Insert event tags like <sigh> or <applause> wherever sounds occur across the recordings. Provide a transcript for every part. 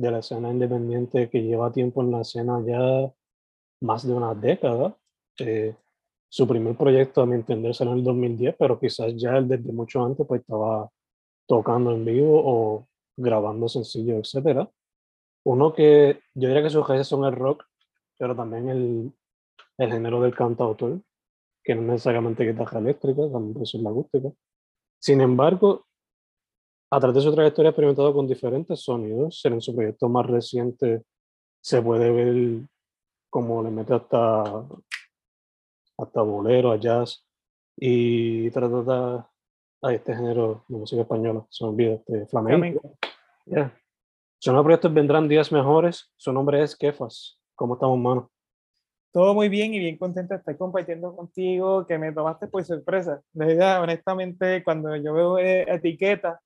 de la escena independiente que lleva tiempo en la escena ya más de una década. Eh, su primer proyecto, a mi entender, salió en el 2010, pero quizás ya él desde mucho antes pues estaba tocando en vivo o grabando sencillos, etc. Uno que yo diría que sus raíces son el rock, pero también el, el género del cantautor, que no necesariamente guitarra eléctrica, también puede ser la acústica. Sin embargo, a través de su trayectoria ha experimentado con diferentes sonidos. En su proyecto más reciente se puede ver cómo le mete hasta, hasta bolero, a jazz, y trata a este género de música española, se me olvida, este, flamenco. Yeah. Son los proyectos vendrán días mejores. Su nombre es Kefas. ¿Cómo estamos, mano? Todo muy bien y bien contento de estar compartiendo contigo, que me tomaste por sorpresa. De verdad, honestamente, cuando yo veo eh, etiqueta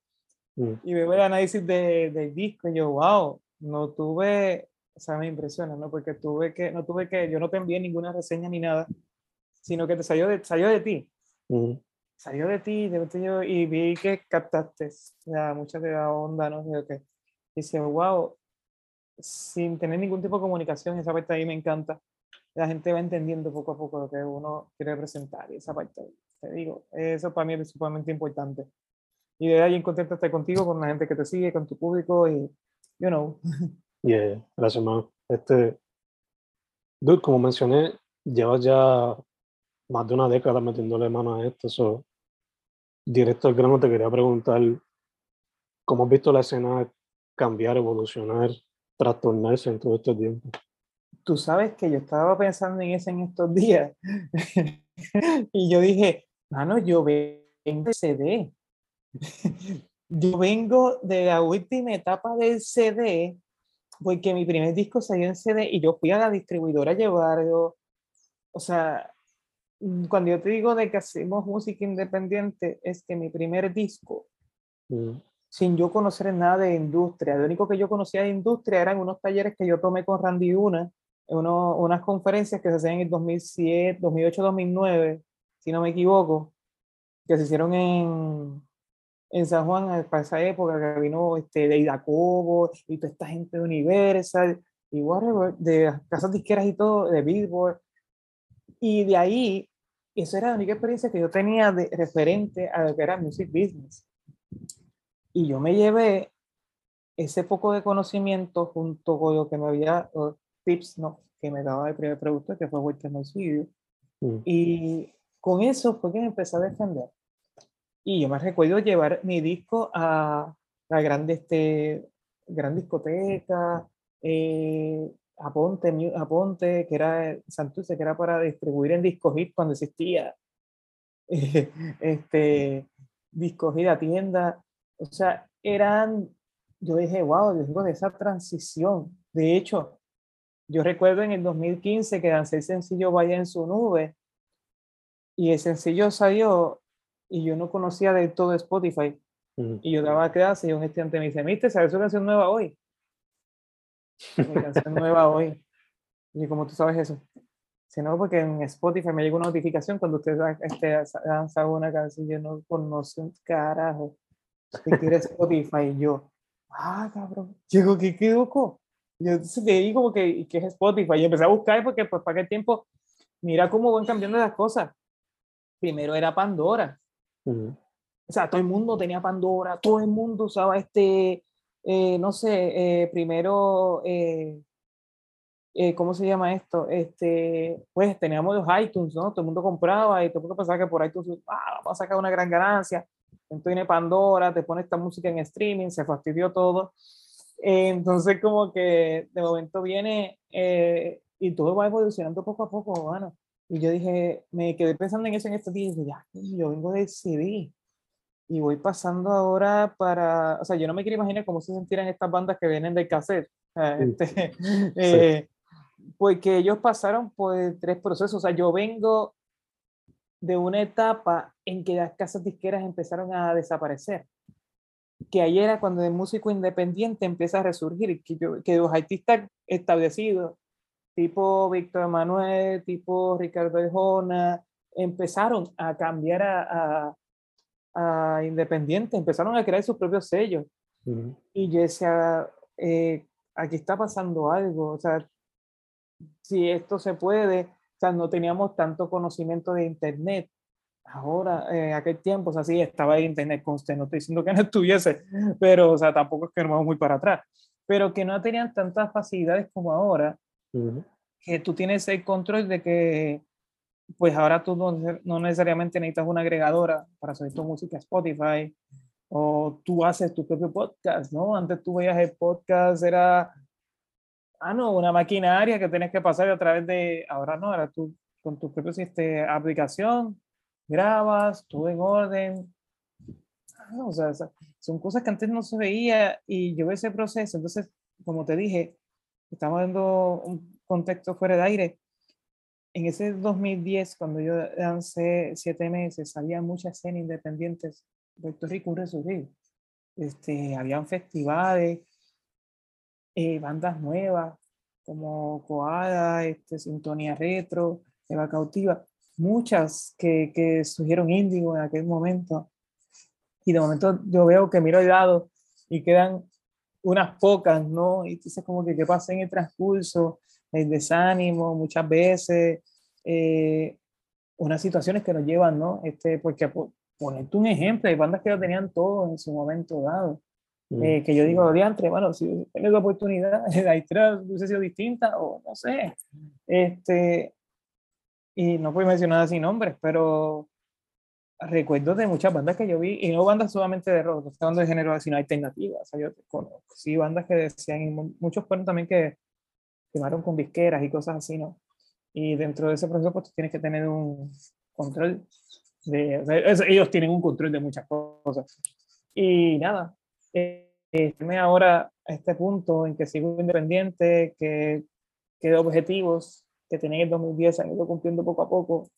mm. y veo el análisis de, del disco, yo, wow, no tuve, o sea, me impresiona, ¿no? Porque tuve que, no tuve que, yo no te envié ninguna reseña ni nada, sino que te salió de, salió de ti. Mm. Salió de ti, de ti y vi que captaste ya, mucha de la onda, no. Y dice, wow, sin tener ningún tipo de comunicación, esa parte ahí me encanta. La gente va entendiendo poco a poco lo que uno quiere presentar y esa parte, te digo, eso para mí es sumamente importante. Y de ahí contento estar contigo, con la gente que te sigue, con tu público y, you know. <laughs> Yeah, gracias, man. Este, dude, como mencioné, llevas ya más de una década metiéndole mano a esto, so, directo al grano te quería preguntar, ¿cómo has visto la escena cambiar, evolucionar, trastornarse en todo este tiempo. Tú sabes que yo estaba pensando en eso en estos días <laughs> y yo dije, mano, yo vengo de CD. Yo vengo de la última etapa del CD porque mi primer disco salió en CD y yo fui a la distribuidora a llevarlo. O sea, cuando yo te digo de que hacemos música independiente, es que mi primer disco mm sin yo conocer nada de industria. Lo único que yo conocía de industria eran unos talleres que yo tomé con Randy Una, uno, unas conferencias que se hacían en 2007, 2008, 2009, si no me equivoco, que se hicieron en, en San Juan para esa época, que vino este, de Cobo y toda esta gente de Universal y whatever, de casas disqueras y todo, de Billboard. Y de ahí, eso era la única experiencia que yo tenía de referente a lo que era music business. Y yo me llevé ese poco de conocimiento junto con lo que me había, tips no, que me daba el primer producto, que fue Walter My mm. Y con eso fue que me empecé a defender. Y yo me recuerdo llevar mi disco a la grande, este, gran discoteca, eh, a Ponte, a Ponte, que era Santurce, que era para distribuir en Disco Hit cuando existía. <laughs> este, Disco Hit a tienda. O sea, eran, yo dije, wow, yo digo de esa transición. De hecho, yo recuerdo en el 2015 que lancé el sencillo Vaya en su nube y el sencillo salió y yo no conocía de todo Spotify. Y yo daba clase y un estudiante me dice, ¿viste? ¿Sabes su canción nueva hoy? Mi canción <laughs> nueva hoy. Y como tú sabes eso, si no, porque en Spotify me llega una notificación cuando usted este, lanza una canción, yo no conozco un carajo. ¿Qué quiere Spotify? Y yo, ah, cabrón, llegó, ¿qué quedó? Yo leí como que, ¿qué es Spotify? Y empecé a buscar porque, pues, para qué tiempo, mira cómo van cambiando las cosas. Primero era Pandora. O sea, todo el mundo tenía Pandora, todo el mundo usaba este, eh, no sé, eh, primero, eh, ¿cómo se llama esto? Este, pues teníamos los iTunes, ¿no? Todo el mundo compraba y todo el mundo pensaba que por iTunes, ah, vamos a sacar una gran ganancia. Entonces viene Pandora, te pone esta música en streaming, se fastidió todo. entonces como que de momento viene y todo va evolucionando poco a poco, bueno. Y yo dije, me quedé pensando en eso en estos días y dije, ya, yo vengo de CD y voy pasando ahora para, o sea, yo no me quiero imaginar cómo se sentirán estas bandas que vienen del cassette. Este, <laughs> eh, porque ellos pasaron por tres procesos. O sea, yo vengo de una etapa en que las casas disqueras empezaron a desaparecer. Que ahí era cuando el músico independiente empieza a resurgir, que, yo, que los artistas establecidos, tipo Víctor Manuel, tipo Ricardo Ejona, empezaron a cambiar a a Independiente, empezaron a crear sus propios sellos. Y yo decía, eh, aquí está pasando algo, o sea, si esto se puede, o sea, no teníamos tanto conocimiento de Internet. Ahora, en aquel tiempo, o sea, sí, estaba en Internet conste, no estoy diciendo que no <laughs> estuviese, pero, o sea, tampoco es que nos vamos muy para atrás, pero que no tenían tantas facilidades como ahora, que tú tienes el control de que pues ahora tú no, necesariamente necesitas una agregadora para subir tu música a Spotify o tú haces tu propio podcast, ¿no? Antes tú veías el podcast, era, ah, no, una maquinaria que tienes que pasar a través de, ahora no, ahora tú con tu propia este, aplicación, grabas, todo en orden. Ah, o sea, son cosas que antes no se veía y yo ese proceso. Entonces, como te dije, estamos dando un contexto fuera de aire en ese 2010, cuando yo lancé siete meses, había muchas escenas independientes. Puerto Rico un resurgir. Este, habían festivales, eh, bandas nuevas como Coada, este, Sintonía Retro, Eva Cautiva, muchas que, que surgieron índigo en aquel momento. Y de momento yo veo que miro al lado y quedan unas pocas, ¿no? Y entonces como que qué pasa en el transcurso, el desánimo muchas veces, eh, unas situaciones que nos llevan, ¿no? Este, porque por, ponerte un ejemplo, hay bandas que lo tenían todo en su momento dado. Mm. Eh, que yo digo, diantre, bueno, si tienes la oportunidad, <laughs> la historia hubiese sido distinta, o no sé. Este, y no puedo mencionar así nombres, pero recuerdo de muchas bandas que yo vi, y no bandas solamente de rock, no estoy hablando de género, sino alternativas. O sea, yo conozco, sí, bandas que decían, y muchos fueron también que firmaron con disqueras y cosas así, ¿no? Y dentro de ese proceso, pues tienes que tener un control de, ellos tienen un control de muchas cosas. Y nada, eh, ahora a este punto en que sigo independiente, que, que objetivos que tenía en el 2010 han ido cumpliendo poco a poco.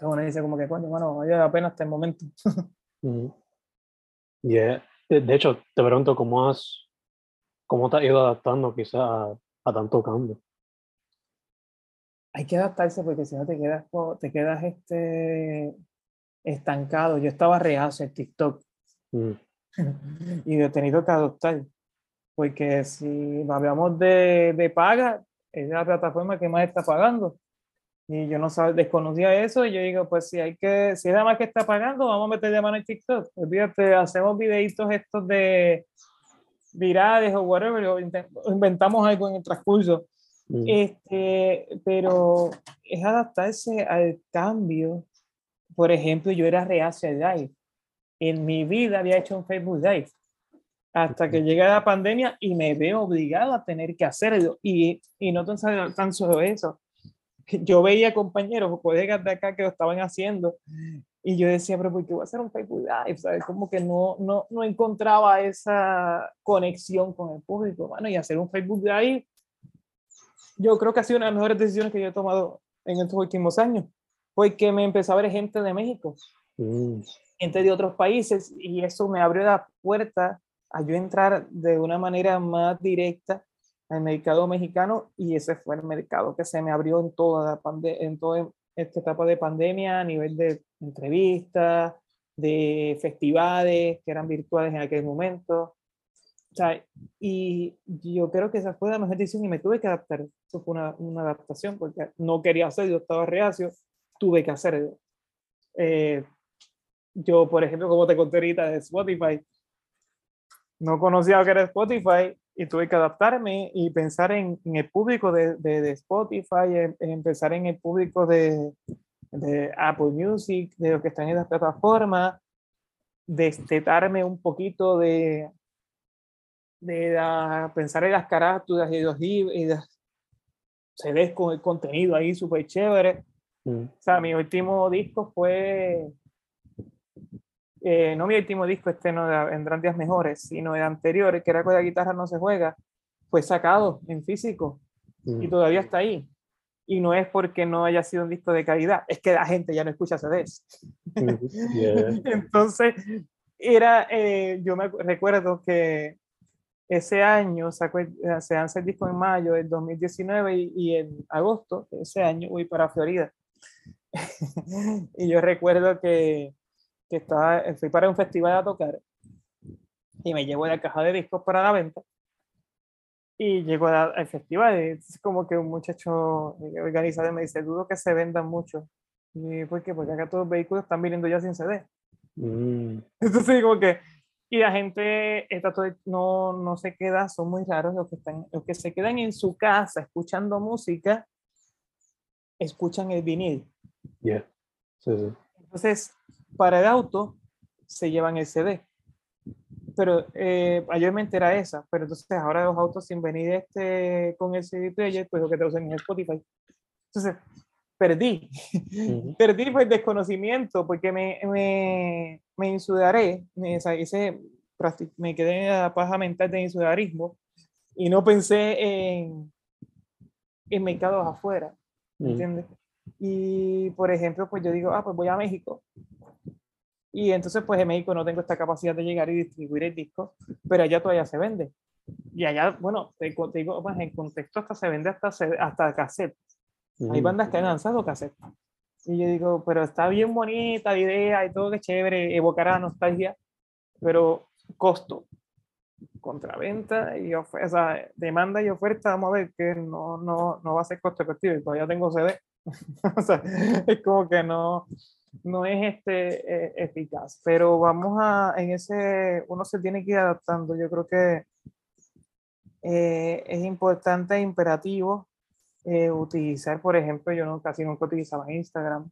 Uno dice como que, bueno, bueno, vale la pena hasta el momento. <laughs> de, hecho, te pregunto cómo has, cómo te has ido adaptando quizá a, a tanto cambio hay que adaptarse porque si no te quedas, te quedas este, estancado. Yo estaba reacio en TikTok mm. <laughs> y he tenido que adoptar. Porque si hablamos de, de paga, es la plataforma que más está pagando. Y yo no sabía, desconocía eso y yo digo, pues si hay que, si es la más que está pagando, vamos a meter de mano en TikTok. Olvídate, hacemos videitos estos de virales o whatever, o inventamos algo en el transcurso Mm. Este, pero es adaptarse al cambio. Por ejemplo, yo era reacio al live. En mi vida había hecho un Facebook Live hasta que llega la pandemia y me veo obligado a tener que hacerlo. Y, y no tan, tan solo eso. <laughs> Yo veía compañeros o colegas de acá que lo estaban haciendo y yo decía, pero ¿por qué voy a hacer un Facebook Live? ¿Sabes? Como que no, no, no encontraba esa conexión con el público. Bueno, y hacer un Facebook Live yo creo que ha sido una de las mejores decisiones que yo he tomado en estos últimos años, porque me empezó a ver gente de México, mm. gente de otros países, y eso me abrió la puerta a yo entrar de una manera más directa al mercado mexicano y ese fue el mercado que se me abrió en toda, la en toda esta etapa de pandemia a nivel de entrevistas, de festivales que eran virtuales en aquel momento. O sea, y yo creo que esa fue la mejor decisión y me tuve que adaptar. Eso fue una, una adaptación porque no quería hacerlo, estaba reacio, tuve que hacerlo. Eh, yo, por ejemplo, como te conté ahorita de Spotify, no conocía que era Spotify y tuve que adaptarme y pensar en, en el público de, de, de Spotify, en, en, pensar en el público de, de, Apple Music, de lo que están en las plataformas, destetarme un poquito de, de la, pensar en las carátulas y los y las CDs con el contenido ahí súper chévere. Mm. O sea, mi último disco fue eh, no mi último disco, este no vendrán días mejores, sino el anterior, que era con la guitarra no se juega, fue sacado en físico y mm. todavía está ahí. Y no es porque no haya sido un disco de calidad, es que la gente ya no escucha CDs. Mm, <laughs> <laughs> Entonces, era, eh, yo me recuerdo que ese año sacó, se hace el disco en mayo del 2019 y, y en agosto de ese año voy para Florida. <laughs> y yo recuerdo que que estaba, fui para un festival a tocar y me llevo la caja de discos para la venta y llego al festival es como que un muchacho organizado me dice, dudo que se vendan mucho. Y ¿por qué? Porque acá todos los vehículos están viniendo ya sin CD. Mm. Entonces como que, y la gente está todo, no, no se queda, son muy raros los que, están, los que se quedan en su casa escuchando música, escuchan el vinil. Yeah. Sí, sí. Entonces, para el auto se llevan el CD. Pero eh, mayormente era esa, pero entonces ahora los autos sin venir este, con el CD player, pues lo que te usan es Spotify. Entonces, perdí. <laughs> perdí por el desconocimiento, porque me, me, me insudaré, me, hice, me quedé en la paja mental de insudarismo y no pensé en, en mercados afuera, ¿entiendes? Y, por ejemplo, pues yo digo, ah, pues voy a México. Y entonces, pues en México no tengo esta capacidad de llegar y distribuir el disco, pero allá todavía se vende. Y allá, bueno, te, digo, pues en contexto hasta se vende hasta, hasta cassette. Hay bandas que han lanzado cassette. Y yo digo, pero está bien bonita la idea y todo que chévere, evocará nostalgia, pero costo, contraventa y o sea, demanda y oferta, vamos a ver que no, no, no va a ser costo efectivo y todavía tengo CD. <laughs> o sea, es como que no, no es este, eh, eficaz, pero vamos a, en ese, uno se tiene que ir adaptando. Yo creo que eh, es importante e imperativo eh, utilizar, por ejemplo, yo no, casi nunca utilizaba Instagram.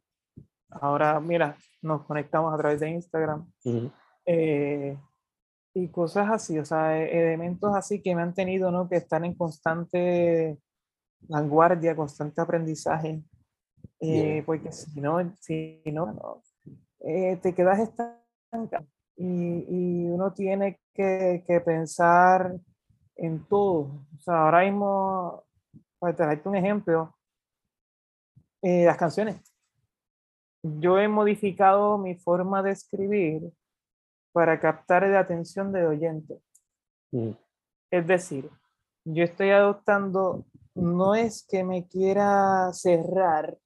Ahora, mira, nos conectamos a través de Instagram. y cosas así, o sea, e, elementos así que me han tenido, ¿no? Que están en constante vanguardia, constante aprendizaje eh, porque si no, si no, eh, te quedas estancado y, y uno tiene que, que, pensar en todo. O sea, ahora mismo, para traerte un ejemplo, eh, las canciones. Yo he modificado mi forma de escribir para captar la atención del oyente. Mm. Es decir, yo estoy adoptando, no es que me quiera cerrar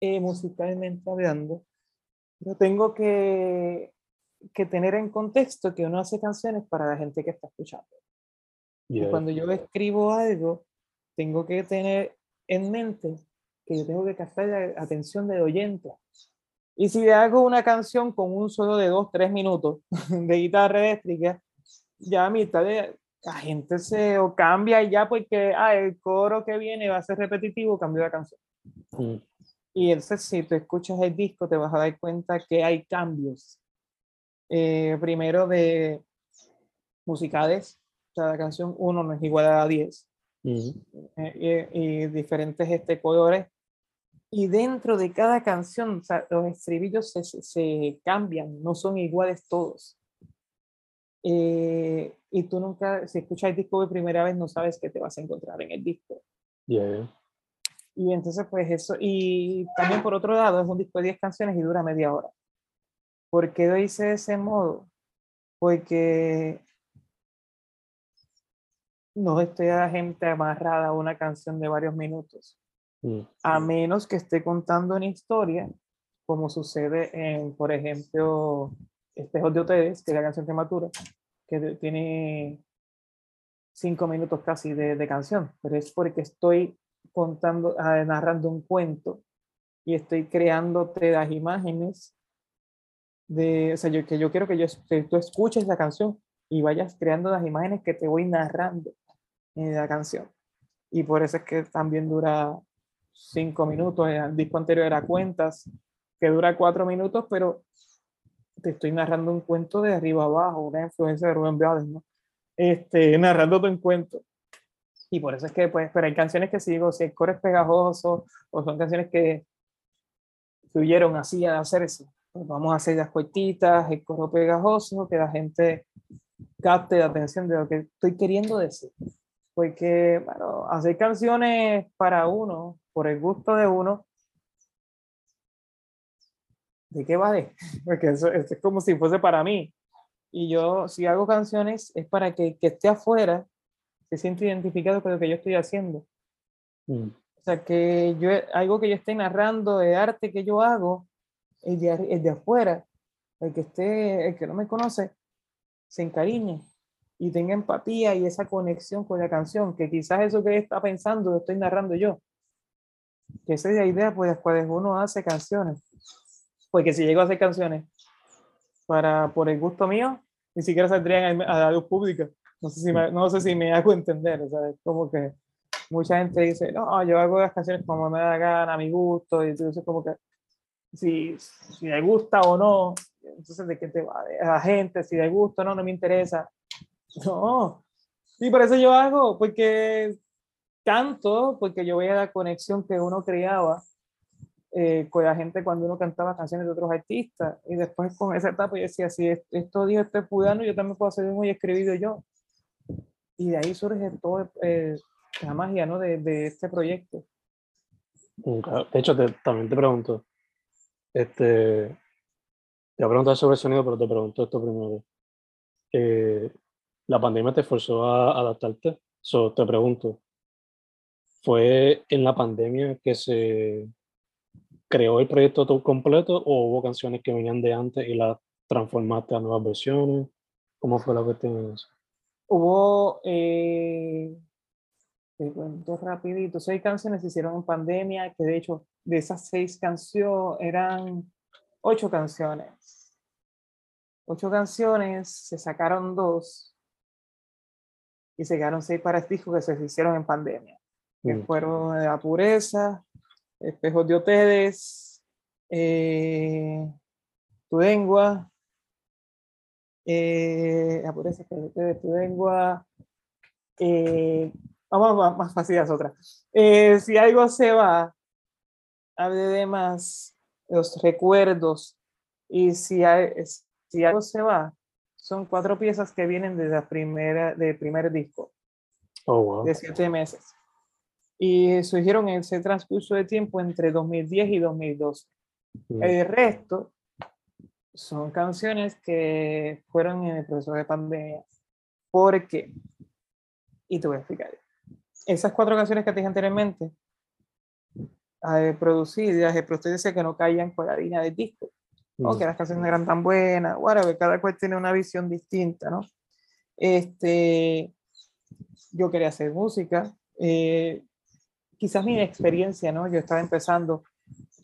eh, musicalmente hablando, yo tengo que, que, tener en contexto que uno hace canciones para la gente que está escuchando. Y cuando yo escribo algo, tengo que tener en mente que yo tengo que captar la atención del oyente. Y si le hago una canción con un solo de dos, tres minutos <laughs> de guitarra eléctrica, ya a mitad de la gente se o cambia y ya porque ah, el coro que viene va a ser repetitivo, cambio la canción. Mm. Y entonces si tú escuchas el disco te vas a dar cuenta que hay cambios. Eh, primero de musicales, cada canción 1 no es igual a 10. Eh, y, diferentes este, colores. Y dentro de cada canción, los estribillos se, se, cambian, no son iguales todos. Eh, y tú nunca, si escuchas el disco de primera vez, no sabes qué te vas a encontrar en el disco. Yeah. Y entonces, pues eso, y también por otro lado, es un disco de 10 canciones y dura media hora. ¿Por qué lo hice de ese modo? Porque no estoy a gente amarrada a una canción de varios minutos, Mm. a menos que esté contando una historia, como sucede en, por ejemplo, Espejos de ustedes, que es la canción prematura, que tiene cinco minutos casi de, de canción, pero es porque estoy contando, ah, narrando un cuento y estoy creándote las imágenes de, o sea, yo, que yo quiero que, yo, que tú escuches la canción y vayas creando las imágenes que te voy narrando en la canción. Y por eso es que también dura cinco minutos. El disco anterior era Cuentas, que dura cuatro minutos, pero te estoy narrando un cuento de arriba abajo, una influencia de Rubén Blades, ¿no? Este, narrándote un cuento. Y por eso es que, pues, pero hay canciones que sigo, si el coro es pegajoso, o son canciones que fluyeron así a hacerse. Pues vamos a hacer las cortitas, el coro pegajoso, que la gente capte la atención de lo que estoy queriendo decir. Porque, bueno, hacer canciones para uno, por el gusto de uno, ¿de qué vale? <laughs> Porque eso, eso es como si fuese para mí. Y yo, si hago canciones, es para que que esté afuera se siente identificado con lo que yo estoy haciendo. Mm. O sea, que yo, algo que yo esté narrando de arte que yo hago, el de, el de afuera, el que esté, el que no me conoce, se encariñe y tenga empatía y esa conexión con la canción, que quizás eso que él está pensando lo estoy narrando yo. Que esa es la idea por las cuales uno hace canciones. Porque si llego a hacer canciones para, por el gusto mío, ni siquiera saldrían a la luz pública. No sé si me, no sé si me hago entender, o sea, es como que mucha gente dice, no, yo hago las canciones como me da gana, a mi gusto, y entonces como que si, si le gusta o no, entonces de qué te va, de la gente, si le gusta o no, no me interesa. <laughs> No, y por eso yo hago, porque canto, porque yo veía la conexión que uno creaba eh, con la gente cuando uno cantaba canciones de otros artistas, y después con esa etapa yo decía, si es- esto dijo este fulano, yo también puedo hacer mismo y escribido yo. Y de ahí surge toda la magia ¿no? de, de este proyecto. Nunca. De hecho, también te pregunto, este, te voy a preguntar sobre el sonido, pero te pregunto esto primero. Eh, ¿La pandemia te forzó a adaptarte? So, te pregunto, ¿fue en la pandemia que se creó el proyecto todo completo o hubo canciones que venían de antes y las transformaste a nuevas versiones? ¿Cómo fue la cuestión en eso? Hubo, eh, te cuento rapidito, seis canciones se hicieron en pandemia, que de hecho de esas seis canciones eran ocho canciones. Ocho canciones, se sacaron dos y se quedaron seis para este disco que se hicieron en pandemia, que Mm. fueron La Pureza, Espejos de Ustedes, eh, Tu Lengua, eh, La Pureza, Espejos de Tu Lengua, eh, vamos más, más fácil las otras. Eh, si algo se va, hable de más los recuerdos y si, hay- si algo se va, son cuatro piezas que vienen de la primera, del primer disco Oh, wow. de siete meses. Y surgieron en ese transcurso de tiempo entre 2010 y 2012. Mm. El resto son canciones que fueron en el proceso de pandemia. ¿Por qué? Y te voy a explicar. Esas cuatro canciones que te dije anteriormente, eh, producidas, el productor decía que no caían con la línea del disco, o Mm. que las canciones no eran tan buenas, whatever, cada cual tiene una visión distinta, ¿no? Este, yo quería hacer música, eh, quizás mi experiencia, ¿no? Yo estaba empezando,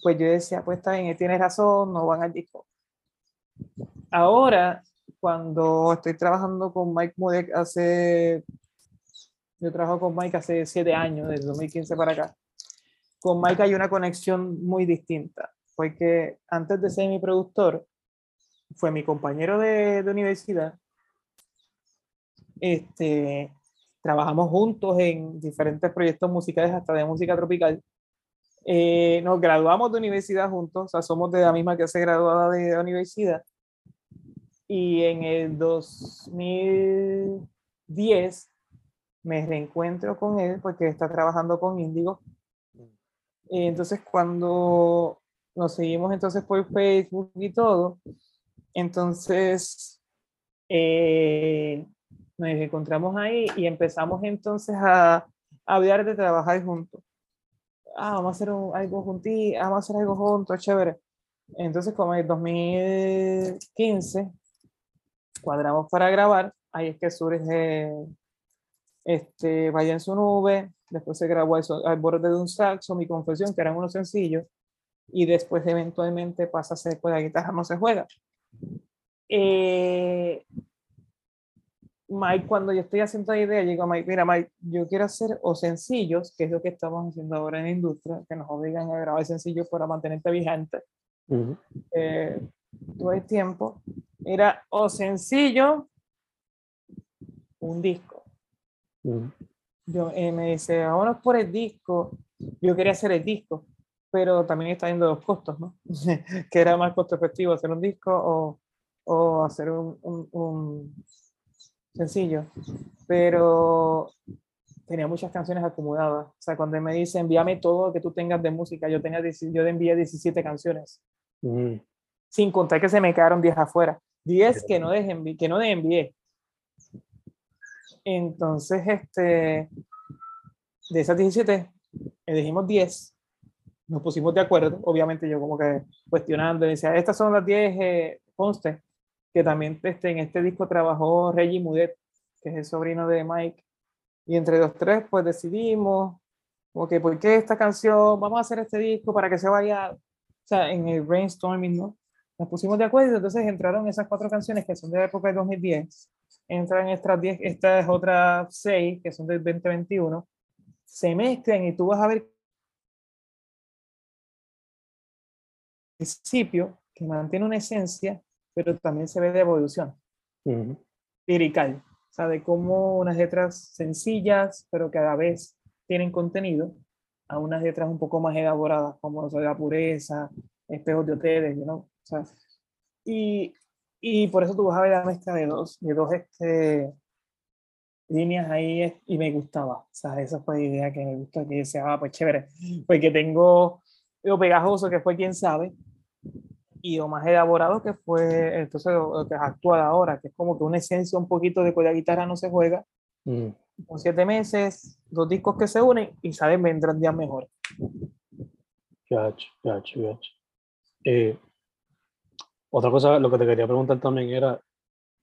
pues yo decía, pues está bien, tienes razón, no van al disco. Ahora, cuando estoy trabajando con Mike Mudek hace, yo trabajo con Mike hace siete años, desde 2015 para acá. Con Mike hay una conexión muy distinta, porque antes de ser mi productor, fue mi compañero de, de universidad. Este, trabajamos juntos en diferentes proyectos musicales, hasta de música tropical. Eh, nos graduamos de universidad juntos, o sea, somos de la misma que se graduada de universidad. Y en el 2010 me reencuentro con él porque está trabajando con Índigo. Eh, Entonces, cuando nos seguimos entonces por Facebook y todo, entonces eh, nos encontramos ahí y empezamos entonces a hablar de trabajar juntos. Ah, vamos a hacer un- algo juntos, vamos a hacer algo juntos, chévere. Entonces, como en 2015, cuadramos para grabar, ahí es que surge este, Vaya en su nube, después se grabó eso, Al borde de un saxo, Mi confesión, que eran unos sencillos, y después eventualmente pasa a ser con la guitarra no se juega. Eh, Mike, cuando yo estoy haciendo la idea, digo a Mike, mira Mike, yo quiero hacer o sencillos, que es lo que estamos haciendo ahora en la industria, que nos obligan a grabar sencillos para mantenerte vigente Ujú. eh, todo el tiempo. Era o sencillo, un disco. Ujú. Yo, eh, me dice, vámonos por el disco. Yo quería hacer el disco, pero también está viendo los costos, ¿no? <laughs> que era más costo efectivo hacer un disco o, o hacer un, un- un sencillo. Pero tenía muchas canciones acumuladas. O sea, cuando él me dice, envíame todo lo que tú tengas de música, yo, tenía, 10 yo le envié 17 canciones, Ujú. sin contar que se me quedaron 10 afuera. 10 que no, les que no les envié. Entonces, este, de esas 17, elegimos 10, nos pusimos de acuerdo, obviamente yo como que cuestionando, decía, estas son las 10, eh, conste, que también este, en este disco trabajó Reggie Mudet, que es el sobrino de Mike, y entre los tres pues decidimos, que, ¿por qué esta canción? Vamos a hacer este disco para que se vaya, o sea, en el brainstorming, ¿no? Nos pusimos de acuerdo, entonces entraron esas cuatro canciones que son de la época de 2010, entran estas 10, estas otras 6 que son del 2021, se mezclan y tú vas a ver principio que mantiene una esencia, pero también se ve de evolución Ujú. lirical, o sea, de cómo unas letras sencillas, pero que a la vez tienen contenido, a unas letras un poco más elaboradas, como Soy la pureza, Espejos de hoteles, know? o sea, y, y por eso tú vas a ver la mezcla de dos, de dos este, líneas ahí y me gustaba, o sea, esa fue la idea que me gustó, que decía, ah, pues chévere, porque tengo lo pegajoso que fue quién sabe, y lo más elaborado que fue entonces lo, que es actual ahora, que es como que una esencia un poquito de que la guitarra no se juega, Ujú. con siete meses, dos discos que se unen y salen vendrán días mejor. Gotcha, gotcha, gotcha. Eh, otra cosa, lo que te quería preguntar también era,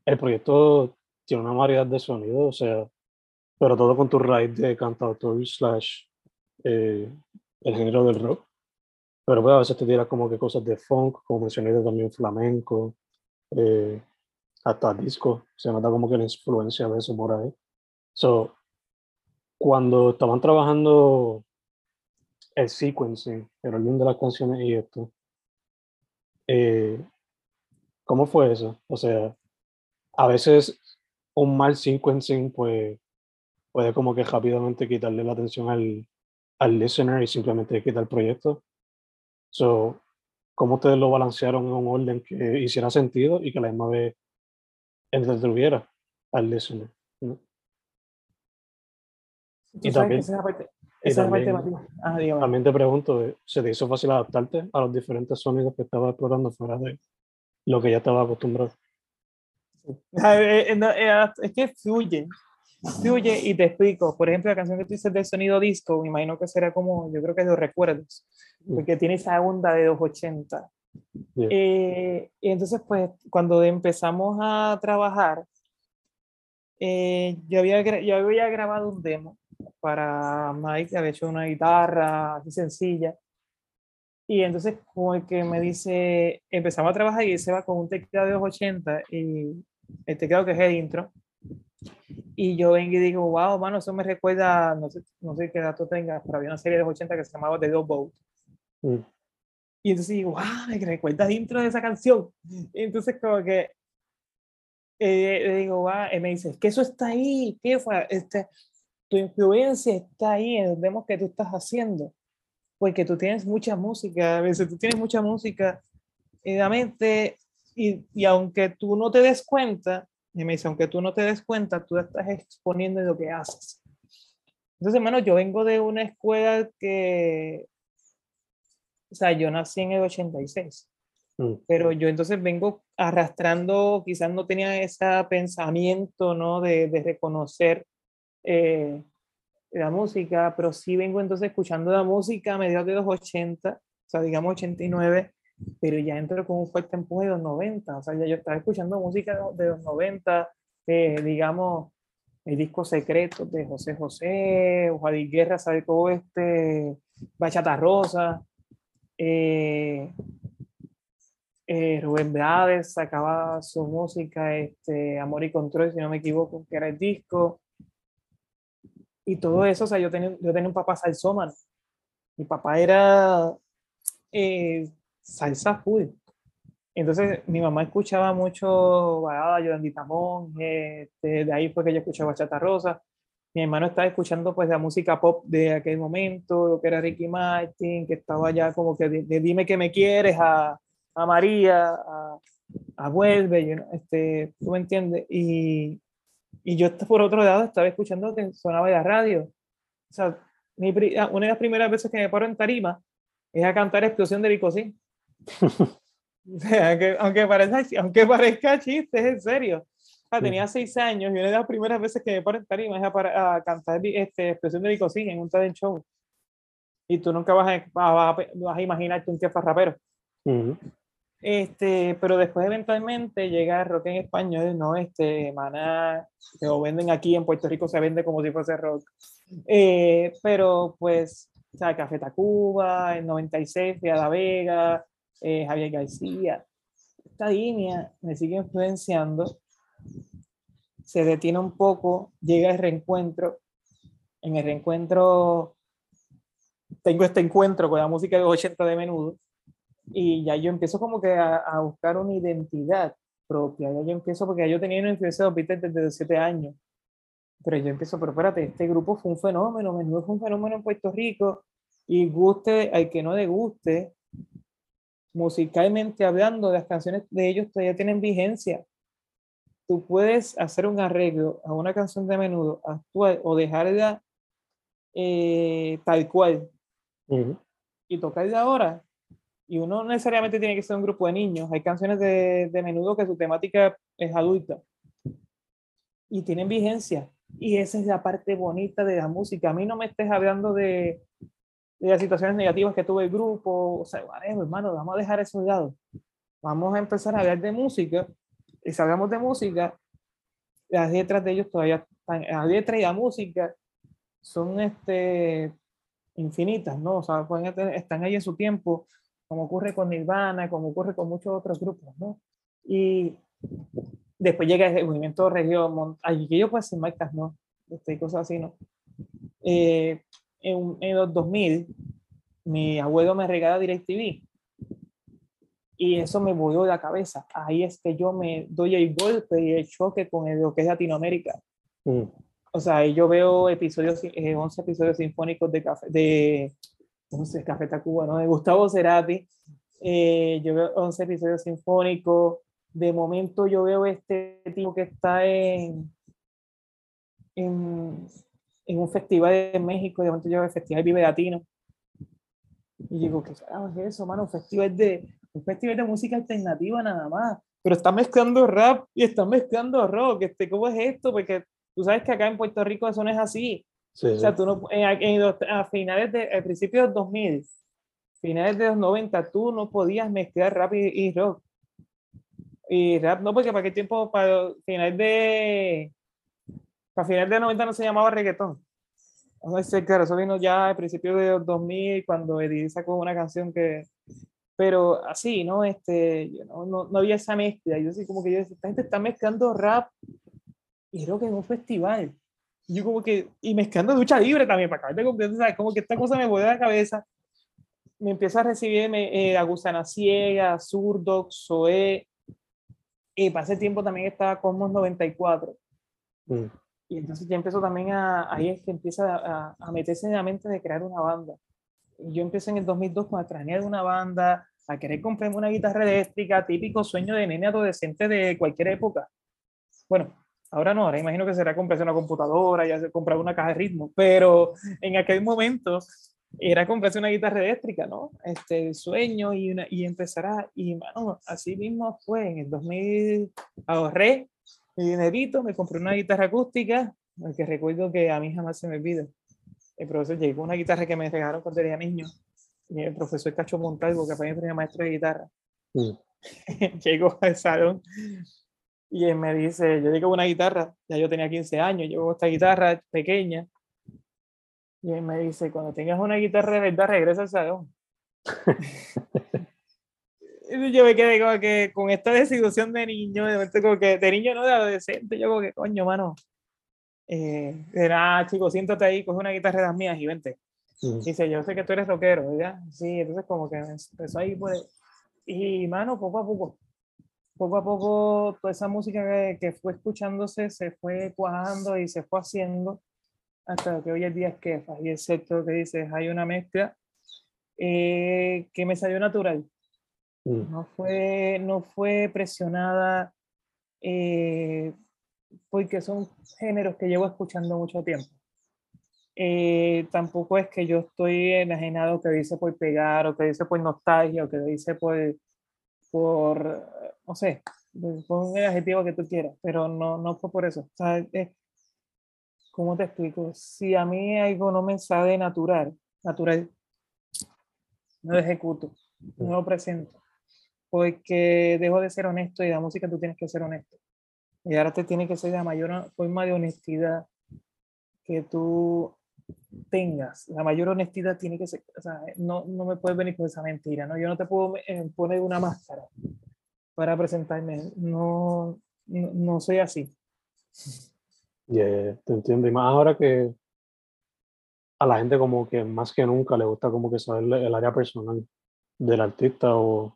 el proyecto tiene una variedad de sonidos, o sea, pero todo con tu raíz de cantautor slash eh, el género del rock. Pero pues a veces te tiras como que cosas de funk, como mencioné también flamenco, eh, hasta disco, se nota como que la influencia de eso por ahí. So, cuando estaban trabajando el sequencing, el orden de las canciones y esto. Eh, ¿Cómo fue eso? O sea, a veces un mal sequencing pues, puede como que rápidamente quitarle la atención al, al listener y simplemente quitar el proyecto. So, ¿Cómo ustedes lo balancearon en un orden que hiciera sentido y que a la misma vez entretuviera al listener? Y también- esa parte, y esa parte también- Ah. También te pregunto, eh, ¿se te hizo fácil adaptarte a los diferentes sonidos que estabas explorando fuera de lo que ya estaba acostumbrado? <laughs> Eh, eh, es que fluye, fluye y te explico. Por ejemplo, la canción que tú dices del sonido disco, me imagino que será como, yo creo que los recuerdos, porque tiene esa onda de los 80. Yeah. Eh, y entonces, pues, cuando empezamos a trabajar, eh, yo, había, yo había grabado un demo para Mike, había hecho una guitarra así sencilla. Y entonces, como el que me dice, empezamos a trabajar y se va con un teclado de los 80 y el teclado que es el intro. Y yo vengo y digo, wow, mano, eso me recuerda, no sé, no sé qué dato tengas, pero había una serie de los 80 que se llamaba The Dog Boat. Mm. Y entonces digo, wow, me recuerda el intro de esa canción. Y entonces como que eh, le digo, wow, y me dice, que eso está ahí, ¿qué fue? Este, tu influencia está ahí en el demo que tú estás haciendo. Porque tú tienes mucha música, a veces tú tienes mucha música en la mente y, y aunque tú no te des cuenta, y me dice, aunque tú no te des cuenta, tú estás exponiendo en lo que haces. Entonces, hermano, yo vengo de una escuela que, o sea, yo nací en el 86. Mm. Pero yo entonces vengo arrastrando, quizás no tenía ese pensamiento, ¿no? De, de reconocer eh, la música, pero sí vengo entonces escuchando la música a mediados de los 80, o sea, digamos 89, pero ya entro con un fuerte empuje de los 90, o sea, ya yo estaba escuchando música de los 90, eh, digamos, el disco secreto de José José, Juan Guerra, ¿sabe todo este? Bachata Rosa, eh, eh, Rubén Blades sacaba su música, este, Amor y Control, si no me equivoco, que era el disco. Y todo eso, o sea, yo tenía, yo tenía un papá salsómano. Mi papá era eh, salsa full. Entonces, mi mamá escuchaba mucho balada, Yolandita Monge, este, de ahí fue que yo escuchaba Bachata Rosa. Mi hermano estaba escuchando pues la música pop de aquel momento, lo que era Ricky Martin, que estaba ya como que de, de Dime que me quieres a, a María, a, a Vuelve, you know, este, tú me entiendes. Y, y yo por otro lado estaba escuchando que sonaba la radio. O sea, mi, ah, una de las primeras veces que me paro en tarima es a cantar Explosión de Vicosí. <laughs> Aunque, aunque, parezca, aunque parezca chiste, es en serio. Tenía seis años y una de las primeras veces que me paro en tarima es a, para- a cantar este, Explosión de Vicosí en un talent show. Y tú nunca vas a, vas a, vas a imaginarte un jefe rapero. Ujú. Este, pero después eventualmente llega rock en español, ¿no? Este, Maná, que lo venden aquí en Puerto Rico, se vende como si fuese rock. Eh, pero pues, o sea, Café Tacuba, el 96, Fia La Vega, eh, Javier García. Esta línea me sigue influenciando, se detiene un poco, llega el reencuentro. En el reencuentro tengo este encuentro con la música de los 80 de menudo y ya yo empiezo como que a, a buscar una identidad propia. Ya yo empiezo, porque yo tenía una influencia de los desde los 7 años. Pero yo empiezo, pero espérate, este grupo fue un fenómeno, menudo fue un fenómeno en Puerto Rico, y guste al que no le guste, musicalmente hablando, las canciones de ellos todavía tienen vigencia. Tú puedes hacer un arreglo a una canción de menudo actual o dejarla eh, tal cual Ujú. y tocarla ahora. Y uno no necesariamente tiene que ser un grupo de niños. Hay canciones de, de menudo que su temática es adulta y tienen vigencia. Y esa es la parte bonita de la música. A mí no me estés hablando de, de las situaciones negativas que tuvo el grupo. O sea, whatever, hermano, vamos a dejar eso de lado. Vamos a empezar a hablar de música. Y si hablamos de música, las letras de ellos todavía están, las letras y la música son este, infinitas, ¿no? O sea, pueden tener- están ahí en su tiempo, como ocurre con Nirvana, como ocurre con muchos otros grupos, ¿no? Y después llega el movimiento región, allí yo pues sin marcas, ¿no? Este, cosas así, ¿no? Eh, en, en los 2000, mi abuelo me regala DirecTV y eso me voló la cabeza. Ahí es que yo me doy el golpe y el choque con el- lo que es Latinoamérica. Mm. O sea, ahí yo veo episodios, eh, 11 episodios sinfónicos de Café, de, no sé, Café Tacuba, ¿no? De Gustavo Cerati. Eh, yo veo 11 episodios sinfónicos. De momento yo veo este tipo que está en, en, en un festival en México, de momento yo el Festival Vive Latino. Y digo, ¿qué carajo es eso, mano? Un festival de, un festival de música alternativa nada más. Pero está mezclando rap y está mezclando rock. Este, ¿Cómo es esto? Porque tú sabes que acá en Puerto Rico eso no es así. Sí, O sea, tú no, en, en a finales de, a principios de los 2000, finales de los 90, tú no podías mezclar rap y, y rock. Y rap no, porque para qué tiempo, para final de, para final de los 90 no se llamaba reggaetón. No sé, claro, eso vino ya a principios de los 2000, cuando Eddie sacó una canción que, pero así, ¿no? Este, no, no, no había esa mezcla. Yo así como que yo decía, esta gente está mezclando rap y rock en un festival. Y yo como que, y mezclando lucha libre también, para acabar de comprender, ¿sabes? Como que esta cosa me vuelve a la cabeza. Me empieza a recibir me, eh, a Gusana Ciega, Zurdox, Zoé. Y para ese tiempo también estaba Cosmos 94. Mm. Y entonces ya empezó también a, ahí es que empieza a, a meterse en la mente de crear una banda. Yo empecé en el 2002 con a cranear una banda, a querer comprarme una guitarra eléctrica, típico sueño de nene adolescente de cualquier época. Bueno, ahora no, ahora imagino que será comprarse una computadora, ya comprar una caja de ritmo, pero en aquel momento era comprarse una guitarra eléctrica, ¿no? Este sueño y, una, y empezar a, y así mismo fue, en el 2000 ahorré mi dinerito, me compré una guitarra acústica, que recuerdo que a mí jamás se me olvida. El profesor llegó una guitarra que me regalaron cuando era niño, y el profesor Cacho Montalvo, que fue mi primer maestro de guitarra, Mm. <laughs> llegó al salón y él me dice, yo llego con una guitarra, ya yo tenía 15 años, llevo esta guitarra pequeña, y él me dice, cuando tengas una guitarra de verdad, regresa al salón. <laughs> <laughs> Yo me quedé como que con esta desilusión de niño, de, momento como que, de niño no de adolescente, yo como que coño, mano. Eh, de nada, chico, siéntate ahí, coge una guitarra de las mías y vente. Mm. Dice, yo sé que tú eres rockero, ¿verdad? Sí, entonces como que empezó ahí, pues. Y, mano, poco a poco, poco a poco, toda esa música que, que fue escuchándose se fue cuajando y se fue haciendo hasta que hoy en día es que, y es cierto que dices, hay una mezcla eh, que me salió natural. Mm. No fue, no fue presionada eh, porque son géneros que llevo escuchando mucho tiempo. Eh, tampoco es que yo estoy enajenado que dice por pegar o que dice por nostalgia o que dice por, por no sé, pon el adjetivo que tú quieras, pero no, no fue por eso. O sea, es- ¿Cómo te explico? Si a mí algo no me sale natural, natural, no lo ejecuto, no lo presento, porque dejo de ser honesto y la música tú tienes que ser honesto. Y ahora te tiene que ser la mayor forma de honestidad que tú tengas. La mayor honestidad tiene que ser, o sea, no, no me puedes venir con esa mentira, ¿no? Yo no te puedo eh, poner una máscara para presentarme, no, no, no soy así. Ya, te entiendo. Y más ahora que a la gente como que más que nunca le gusta como que saber el área personal del artista o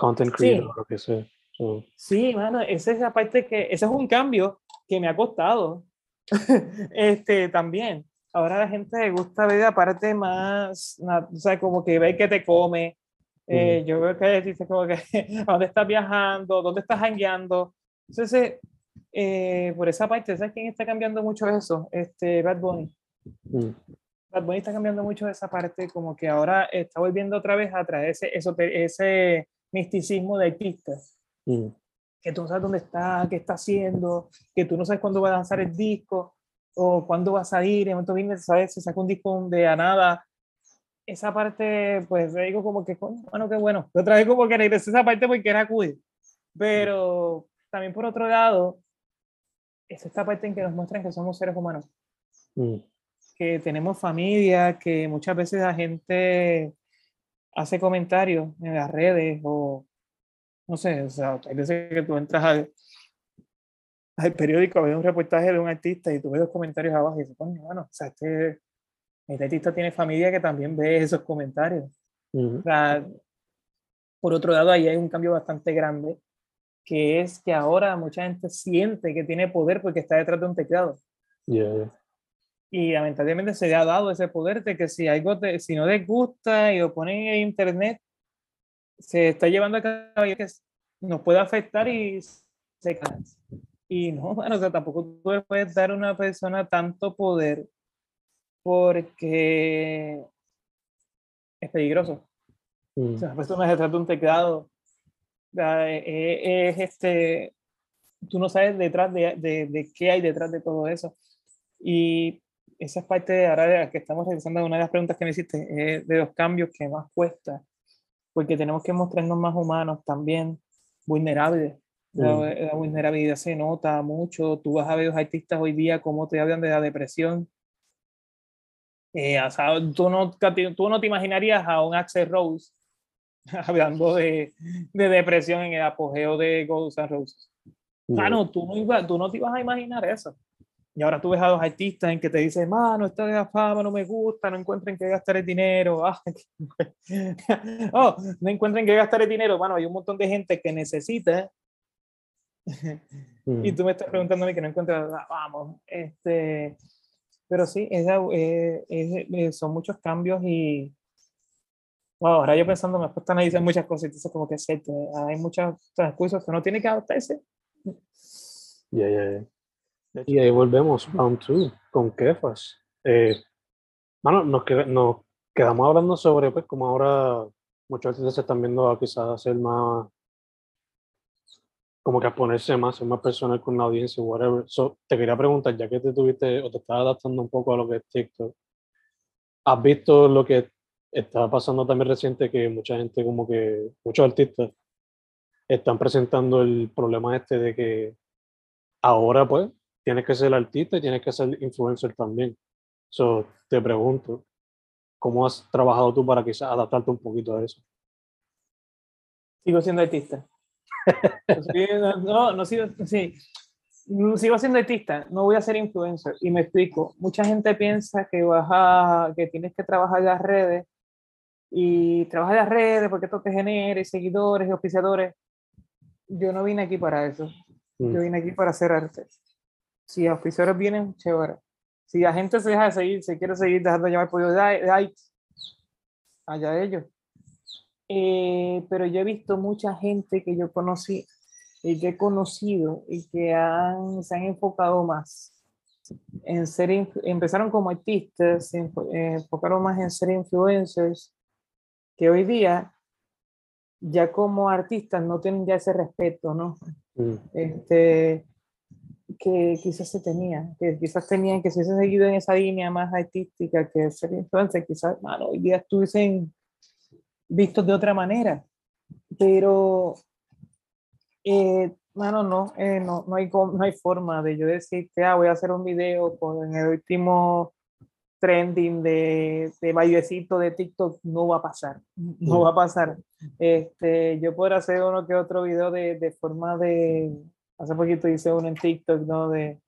content Sí. creator o lo que sea. So, Sí, mano, esa es la parte que, ese es un cambio que me ha costado. <laughs> este, también. Ahora a la gente le gusta ver la parte más, o sea, como que ve que te come. Eh, Yo veo que dice como que, <laughs> ¿a dónde estás viajando? ¿Dónde estás hangueando? Entonces, eh, por esa parte, ¿sabes quién está cambiando mucho eso? Este, Bad Bunny. mm, Bad Bunny está cambiando mucho esa parte, como que ahora está volviendo otra vez a traer ese, eso, ese misticismo de artistas mm, que tú no sabes dónde está, qué está haciendo, que tú no sabes cuándo va a lanzar el disco o cuándo va a salir, en momento viene, sabes, se saca un disco de a nada. Esa parte, pues le digo como que, bueno, qué bueno. Otra vez como que regresé esa parte porque era cool. Pero también por otro lado, es esta parte en que nos muestran que somos seres humanos, mm, que tenemos familia, que muchas veces la gente hace comentarios en las redes o no sé, o sea, hay veces que tú entras al, al periódico a ver un reportaje de un artista y tú ves los comentarios abajo y dices, coño, bueno, o sea, este, este artista tiene familia que también ve esos comentarios. mm, O sea, por otro lado, ahí hay un cambio bastante grande, que es que ahora mucha gente siente que tiene poder porque está detrás de un teclado. ya. Y lamentablemente se le ha dado ese poder de que si algo te- si no les gusta y lo ponen en internet, se está llevando a cabo que nos puede afectar y se cansa. Y no, bueno, o sea, tampoco tú le puedes dar a una persona tanto poder porque es peligroso. Mm, O sea, la persona detrás de un teclado sea, eh, eh, es, este, tú no sabes detrás de, de, de qué hay detrás de todo eso. Y esa es parte de ahora de la que estamos realizando una de las preguntas que me hiciste, eh, de los cambios que más cuesta, porque tenemos que mostrarnos más humanos también, vulnerables. La, Mm. la vulnerabilidad se nota mucho. Tú vas a ver los artistas hoy día cómo te hablan de la depresión. Eh, o sea, tú, no, tú no te imaginarías a un Axel Rose <laughs> hablando de, de depresión en el apogeo de Guns N' Roses. ya. Mano, tú no, iba- tú no te ibas a imaginar eso. Y ahora tú ves a los artistas en que te dicen, mano, esta de la fama no me gusta, no encuentren qué gastar el dinero. <laughs> ah, oh, no encuentren qué gastar el dinero. Bueno, hay un montón de gente que necesita <laughs> Mm, y tú me estás preguntando a mí que no encuentras, ah, vamos, este, pero sí, esa, eh, es- son muchos cambios y, wow, ahora yo pensando, me puesto a analizar muchas cosas, entonces como que es cierto, hay muchos transcursos que uno tiene que adaptarse. Ya, ya, ya. Y ahí volvemos, round two, con Kefas. Eh, nos, que- nos quedamos hablando sobre, pues, como ahora muchos artistas se están viendo a quizás hacer más, como que a ponerse más, ser más personal con la audiencia, whatever. So, te quería preguntar, ya que te tuviste o te estás adaptando un poco a lo que es TikTok, ¿has visto lo que está pasando también reciente que mucha gente, como que muchos artistas están presentando el problema este de que ahora pues tienes que ser artista y tienes que ser influencer también. So, te pregunto, ¿cómo has trabajado tú para quizás adaptarte un poquito a eso? Sigo siendo artista. <laughs> no, no sigo, sí. Sigo siendo artista, no voy a ser influencer. Y me explico, mucha gente piensa que, vas a, que tienes que trabajar las redes y trabajar las redes porque esto te genere seguidores y auspiciadores. Yo no vine aquí para eso. Yo Mm, vine aquí para hacer arte. Si auspiciadores vienen, chévere. Si la gente se deja de seguir, se quiere seguir dejando de llamar por los li- likes, allá ellos. Eh, pero yo he visto mucha gente que yo conocí y que he conocido y que han, se han enfocado más en ser, empezaron como artistas, se eh, enfocaron más en ser influencers, que hoy día ya como artistas no tienen ya ese respeto, ¿no? mm, este, que quizás se tenía, que quizás tenían que si hubiese seguido en esa línea más artística que ser influencer, quizás, mano, hoy día estuviesen vistos de otra manera. Pero, eh, mano, no, eh, no, no, hay, no hay forma de yo decir que ah, voy a hacer un video con el último trending de, de bailecito de TikTok, no va a pasar, no va a pasar. Este, yo puedo hacer uno que otro video de, de forma de, hace poquito hice uno en TikTok, ¿no? De,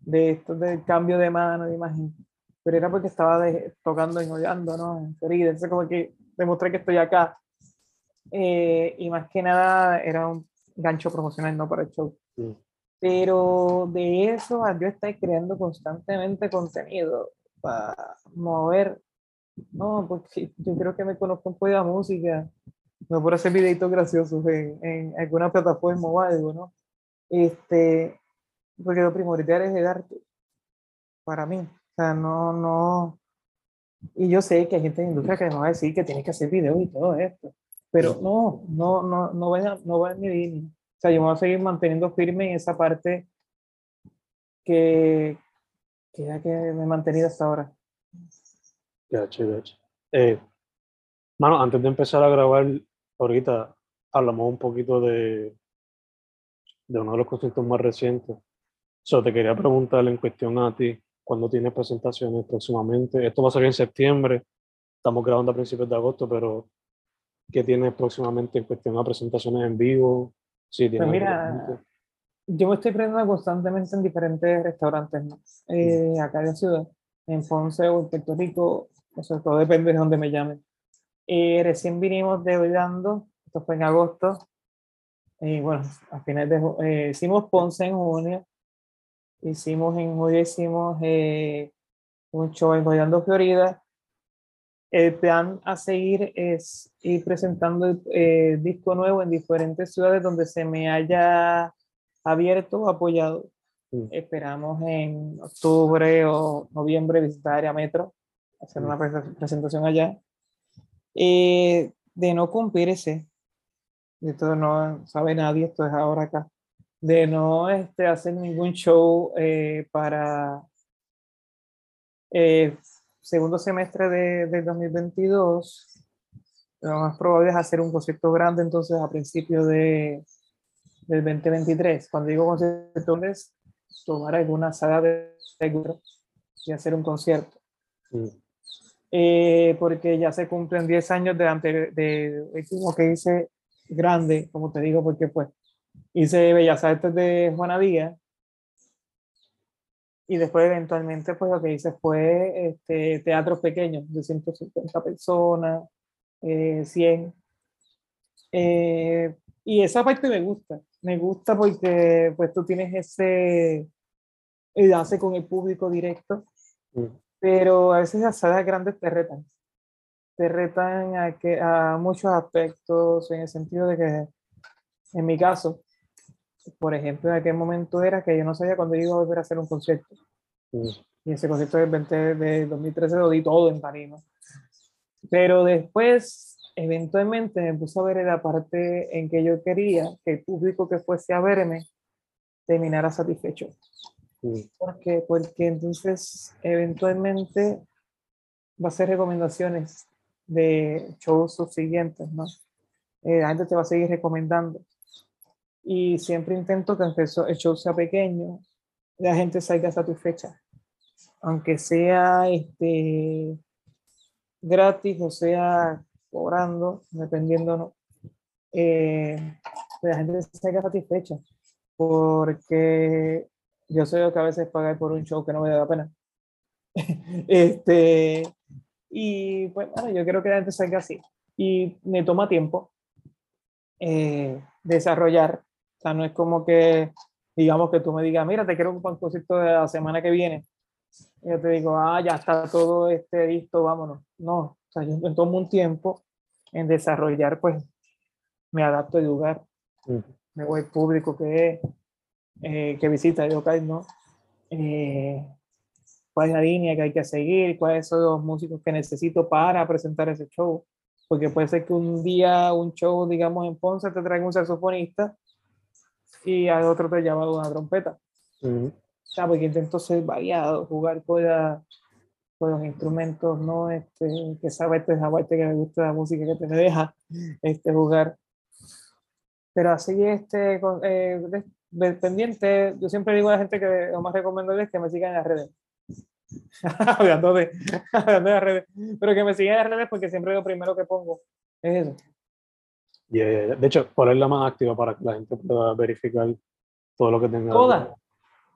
de esto del cambio de mano, de imagen, pero era porque estaba de- tocando y hollando, ¿no? En Florida, entonces como que demostré que estoy acá. Eh, y más que nada era un gancho promocional, no para el show. mm. Pero de eso a yo estar creando constantemente contenido para mover, no, porque yo creo que me conozco un poco de la música, no por hacer videitos graciosos en, en alguna plataforma o algo, ¿no? Este, porque lo primordial es el arte, para mí. O sea, no, no. Y yo sé que hay gente en la industria que me va a decir que tienes que hacer videos y todo esto, pero no, no, no, no va, no va en mi línea. O sea, yo me voy a seguir manteniendo firme en esa parte que, que ya que me he mantenido hasta ahora. Gacho, gacho. Eh, mano, antes de empezar a grabar, ahorita hablamos un poquito de, de uno de los conciertos más recientes. So, te quería preguntar en cuestión a ti, cuando tienes presentaciones próximamente? Esto va a salir en septiembre, estamos grabando a principios de agosto, pero ¿qué tienes próximamente en cuestión a presentaciones en vivo? Sí, Pues mira. Yo me estoy presentando constantemente en diferentes restaurantes, ¿no? Eh, acá en la ciudad, en Ponce o en Puerto Rico, o sea, todo depende de dónde me llamen. Eh, recién vinimos de Orlando, esto fue en agosto, y bueno, a finales de, eh, hicimos Ponce en junio, hicimos en julio, hicimos eh, un show en Orlando, Florida. El plan a seguir es ir presentando el eh, disco nuevo en diferentes ciudades donde se me haya abierto, apoyado. Mm. Esperamos en octubre o noviembre visitar área metro, hacer una prese- presentación allá. Eh, de no cumplir ese, de esto no sabe nadie, esto es ahora acá, de no este, hacer ningún show eh, para eh, segundo semestre de, del 2022. Lo más probable es hacer un concierto grande entonces a principios de, del 2023. Cuando digo concierto es tomar alguna sala de seguro y hacer un concierto. Mm, Eh, porque ya se cumplen 10 años de, ante- de último que hice grande, como te digo, porque pues hice Bellas Artes de Juana Díaz y después eventualmente pues lo que hice fue este, teatros pequeños de 150 personas, eh, 100. Eh, y esa parte me gusta, me gusta porque pues tú tienes ese enlace con el público directo mm, pero a veces las salas grandes te retan. Te retan a, que, a muchos aspectos en el sentido de que, en mi caso, por ejemplo, en aquel momento era que yo no sabía cuándo iba a volver a hacer un concierto. mm, Y ese concierto del 20 de 2013 lo di todo en tarima. Pero después, eventualmente, me puse a ver la parte en que yo quería que el público que fuese a verme terminara satisfecho. Mm. ¿Por qué? Porque entonces, eventualmente, va a ser recomendaciones de shows subsiguientes, ¿no? Eh, la gente te va a seguir recomendando. Y siempre intento que aunque el show sea pequeño, la gente salga satisfecha. Aunque sea este, gratis o sea cobrando, dependiendo, ¿no? Eh, la gente salga satisfecha. Porque yo soy lo que a veces pagar por un show que no me da la pena. <laughs> este, y pues bueno, yo quiero que la gente salga así. Y me toma tiempo eh, desarrollar. O sea, no es como que, digamos, que tú me digas, mira, te quiero para un concierto de la semana que viene. Y yo te digo, ah, ya está todo este listo, vámonos. No, o sea, yo me tomo un tiempo en desarrollar, pues me adapto al lugar, me voy al público que eh, que visita el local, ¿no? Eh, cuál es la línea que hay que seguir, cuáles son los músicos que necesito para presentar ese show. Porque puede ser que un día un show, digamos, en Ponce te traiga un saxofonista y al otro te llama una trompeta. Mm. O sea, porque intento ser variado, jugar con, la- con los instrumentos, ¿no? Este, que sabe este parte que me gusta la música que te me deja este, jugar. Pero así, este, eh, de- de- pendiente, yo siempre digo a la gente que lo más recomendable es que me sigan en las redes. <laughs> hablando, de, <laughs> hablando de redes. Pero que me sigan en redes porque siempre lo primero que pongo es eso. Y, eh, de hecho, ponerla más activa para que la gente pueda verificar todo lo que tenga. Todas,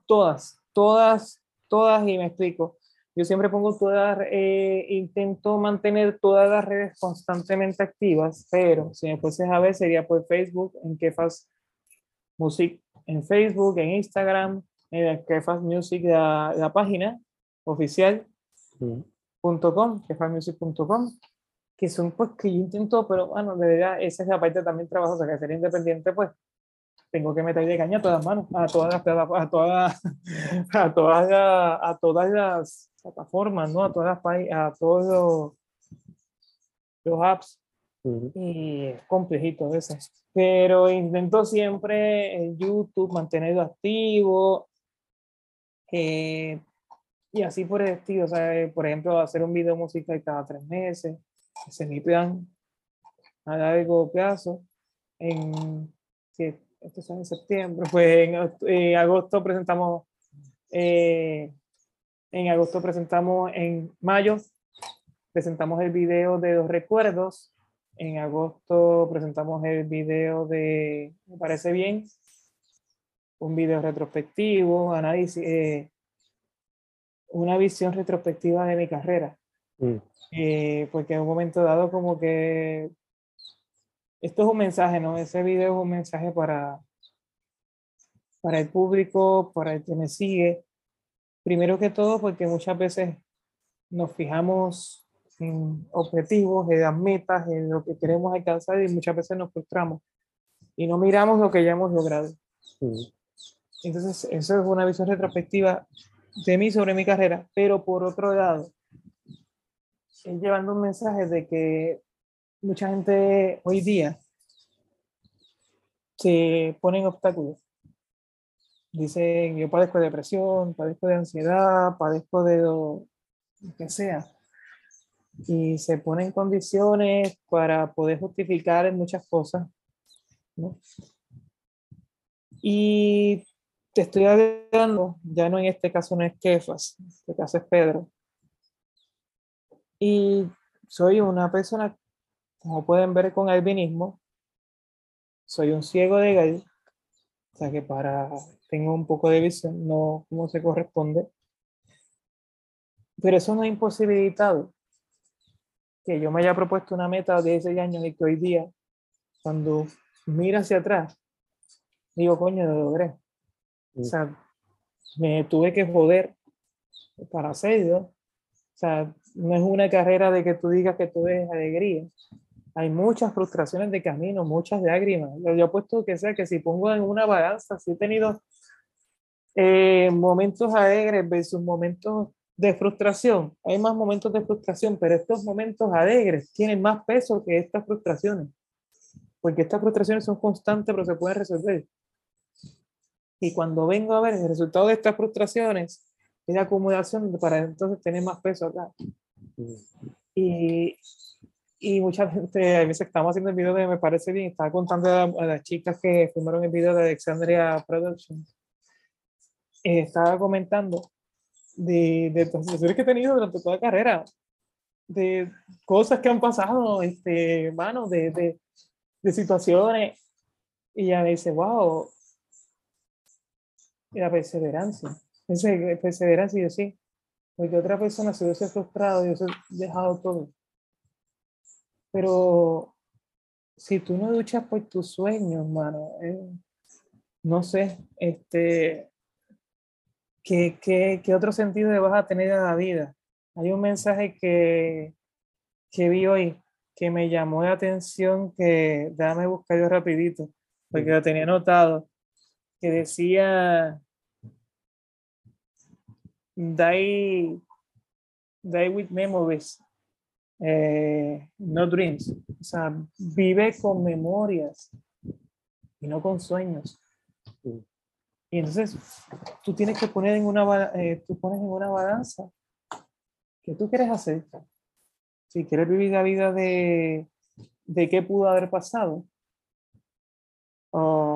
todas, todas, todas, y me explico. Yo siempre pongo todas, eh, intento mantener todas las redes constantemente activas, pero si me fueses a ver sería por Facebook, en Kefas Music, en Facebook, en Instagram, en Kefas Music, la, la página oficial, Mm. .com, kefasmusic.com, que son pues que yo intento, pero bueno, de verdad, esa es la parte también trabajosa, que ser independiente, pues tengo que meterle caña a todas las manos, a todas las a todas, <laughs> a todas, las- a todas las plataformas, ¿no? A todas las a todos los, los apps, Mm. y es complejito a veces. Pero intento siempre en YouTube mantenerlo activo, eh, y así por el estilo, o sea, por ejemplo, hacer un video musical cada tres meses, ese es mi plan a largo plazo. En, si esto es en septiembre, pues en, en agosto presentamos, eh, en agosto presentamos, en mayo presentamos el video de los recuerdos, en agosto presentamos el video de, me parece bien, un video retrospectivo, análisis, eh, una visión retrospectiva de mi carrera. Mm. Eh, porque en un momento dado como que esto es un mensaje, ¿no? Ese video es un mensaje para, para el público, para el que me sigue. Primero que todo porque muchas veces nos fijamos en objetivos, en las metas, en lo que queremos alcanzar y muchas veces nos frustramos y no miramos lo que ya hemos logrado. Mm. Entonces, eso es una visión retrospectiva de mí sobre mi carrera, pero por otro lado, es llevando un mensaje de que mucha gente hoy día se ponen obstáculos. Dicen, yo padezco de depresión, padezco de ansiedad, padezco de lo que sea. Y se ponen condiciones para poder justificar muchas cosas. ¿no? Y te estoy hablando, ya no en este caso no es Kefas, en este caso es Pedro. Y soy una persona, como pueden ver con albinismo, soy un ciego de gay, o sea que para, tengo un poco de visión, no como se corresponde. Pero eso no ha imposibilitado que yo me haya propuesto una meta de 16 años y que hoy día, cuando miro hacia atrás, digo, coño, lo logré. O sea, me tuve que joder para hacerlo. O sea, no es una carrera de que tú digas que todo es alegría. Hay muchas frustraciones de camino, muchas lágrimas. Yo, yo apuesto que sea que si pongo en una balanza, si he tenido eh, momentos alegres versus momentos de frustración. Hay más momentos de frustración, pero estos momentos alegres tienen más peso que estas frustraciones. Porque estas frustraciones son constantes, pero se pueden resolver. Y cuando vengo a ver el resultado de estas frustraciones, es la acumulación para entonces tener más peso acá. Y, y mucha gente, a veces estamos haciendo el video de Me Parece Bien, estaba contando a, a las chicas que filmaron el video de Alexandria Productions. Eh, estaba comentando de, de las situaciones que he tenido durante toda la carrera, de cosas que han pasado, este, mano, de, de, de situaciones. Y ella me dice, wow, la perseverancia. Perseverancia, yo sí, porque otra persona se hubiese frustrado y hubiese dejado todo. Pero si tú no luchas por tus sueños, mano, eh, no sé, este, ¿qué, qué, qué otro sentido le vas a tener a la vida? Hay un mensaje que, que vi hoy que me llamó la atención, que déjame buscar yo rapidito, porque lo tenía anotado, que decía, die, die with memories, eh, no dreams. O sea, vive con memorias y no con sueños. Y entonces tú tienes que poner en una, eh, tú pones en una balanza qué tú quieres hacer. Si quieres vivir la vida de, de qué pudo haber pasado, o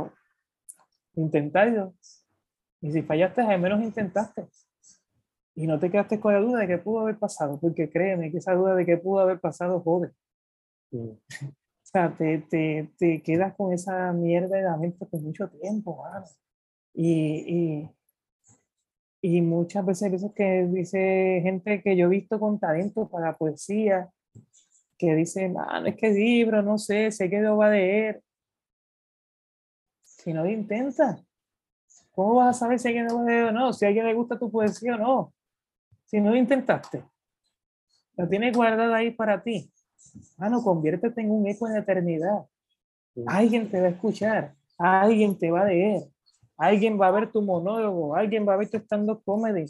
intentarlo. Y si fallaste, al menos intentaste. Y no te quedaste con la duda de qué pudo haber pasado, porque créeme que esa duda de qué pudo haber pasado jode. o sea, te, te, te, quedas con esa mierda de la mente por mucho tiempo, mano. Y, y, y, muchas veces, veces que dice gente que yo he visto con talento para poesía, que dice, mano, es que libro, no sé, sé que lo va a leer. Si no lo intenta, ¿cómo vas a saber si a alguien lo va a leer o no? Si a alguien le gusta tu poesía o no. Si no lo intentaste, lo tienes guardada ahí para ti. Mano, conviértete en un eco en la eternidad. Alguien te va a escuchar, alguien te va a leer, alguien va a ver tu monólogo, alguien va a ver tu stand-up comedy.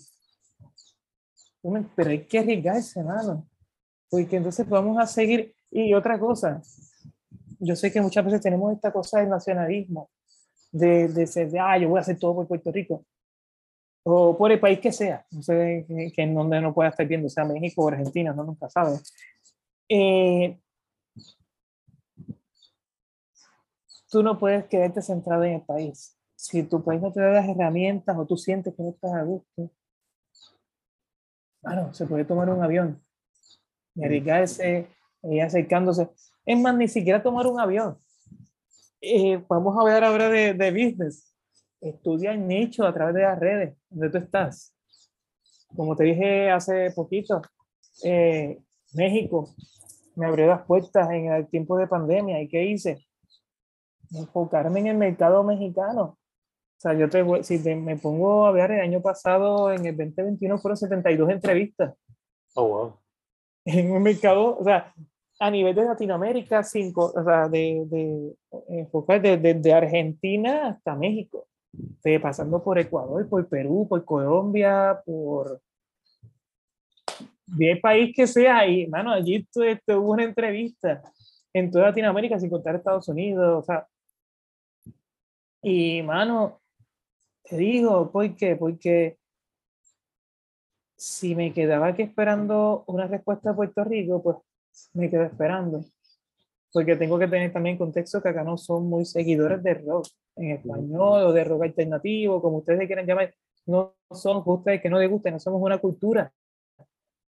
Pero hay que arriesgarse, mano. Porque entonces vamos a seguir. Y otra cosa, yo sé que muchas veces tenemos esta cosa del nacionalismo, de, de ser, de, ah, yo voy a hacer todo por Puerto Rico o por el país que sea, no sé que en donde no pueda estar viendo, sea México o Argentina, no nunca sabe. Eh, tú no puedes quedarte centrado en el país. Si tu país no te da las herramientas o tú sientes que no estás a gusto, bueno, se puede tomar un avión y arriesgarse y acercándose. Es más, ni siquiera tomar un avión. Eh, vamos a hablar ahora de, de business estudia el nicho a través de las redes donde tú estás. Como te dije hace poquito, eh, México me abrió las puertas en el tiempo de pandemia. ¿Y qué hice? Enfocarme en el mercado mexicano. O sea, yo te, si me pongo a ver, el año pasado, en el 2021, fueron 72 entrevistas. Oh, wow. En un mercado, o sea, a nivel de Latinoamérica, cinco, o sea, de, de enfocar desde de Argentina hasta México pasando por Ecuador, por Perú, por Colombia, por de país que sea, y mano, allí tuve una entrevista en toda Latinoamérica, sin contar Estados Unidos, o sea, y mano, te digo, ¿por qué? Porque si me quedaba aquí esperando una respuesta de Puerto Rico, pues me quedo esperando. Porque tengo que tener también contexto que acá no son muy seguidores de rock en español o de rock alternativo, como ustedes quieran llamar, no son ustedes que no les gusten, no somos una cultura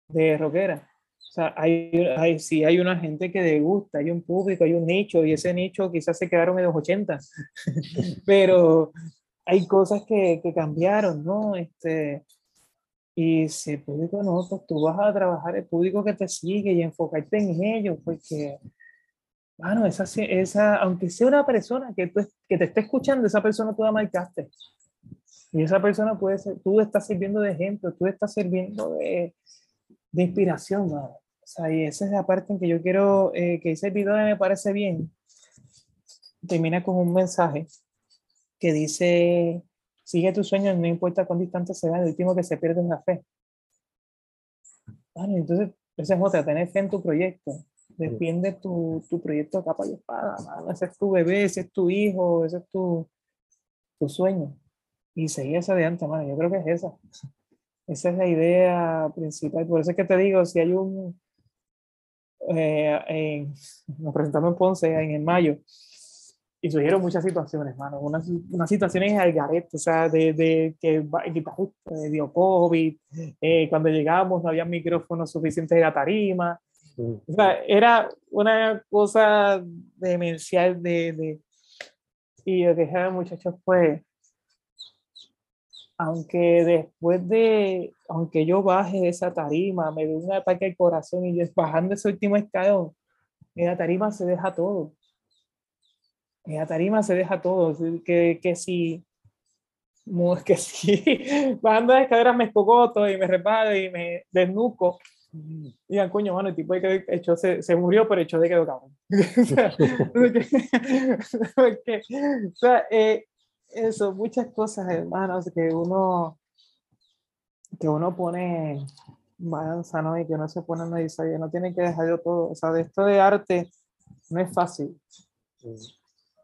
de rockera. O sea, hay, hay, sí hay una gente que le gusta, hay un público, hay un nicho, y ese nicho quizás se quedaron en los 80, <laughs> pero hay cosas que, que cambiaron, ¿no? Este, y si el público no, pues tú vas a trabajar el público que te sigue y enfocarte en ellos, porque bueno, esa, esa, aunque sea una persona que, tú, que te esté escuchando, esa persona tú la marcaste. Y esa persona puede ser, tú estás sirviendo de ejemplo, tú estás sirviendo de, de inspiración, O sea, y esa es la parte en que yo quiero eh, que ese video me parece bien. Termina con un mensaje que dice, sigue tus sueños, no importa cuán distante sea, el último que se pierde es la fe. Entonces, esa es otra, tener fe en tu proyecto. Defiende tu, tu proyecto capa y espada, mano. Ese es tu bebé, ese es tu hijo, ese es tu, tu sueño. Y seguir de antes, mano. Yo creo que es esa. Esa es la idea principal. Por eso es que te digo, si hay un... Eh, en- nos presentamos en Ponce en el mayo y surgieron muchas situaciones, mano. Unas, unas situaciones al garete, o sea, de, de que el guitarrista dio COVID, eh, cuando llegamos no había micrófonos suficientes en la tarima. Mm. O sea, era una cosa demencial de, de... Y lo que los muchachos fue, aunque después de, aunque yo baje de esa tarima, me dé un ataque al corazón y yo bajando ese último escalón, en la tarima se deja todo. En la tarima se deja todo. Que, que si, que si bajando las escaleras me escogoto y me reparo y me desnuco, digan, coño, mano, el tipo de que echó, se, se murió, pero echó de quedó cabrón. O sea, <laughs> porque- <laughs> o sea, eh, eso, muchas cosas, hermanos, que uno, que uno pone en balanza, ¿no? Y que no se pone a analizar, y no tiene que dejarlo todo. O sea, de esto de arte no es fácil,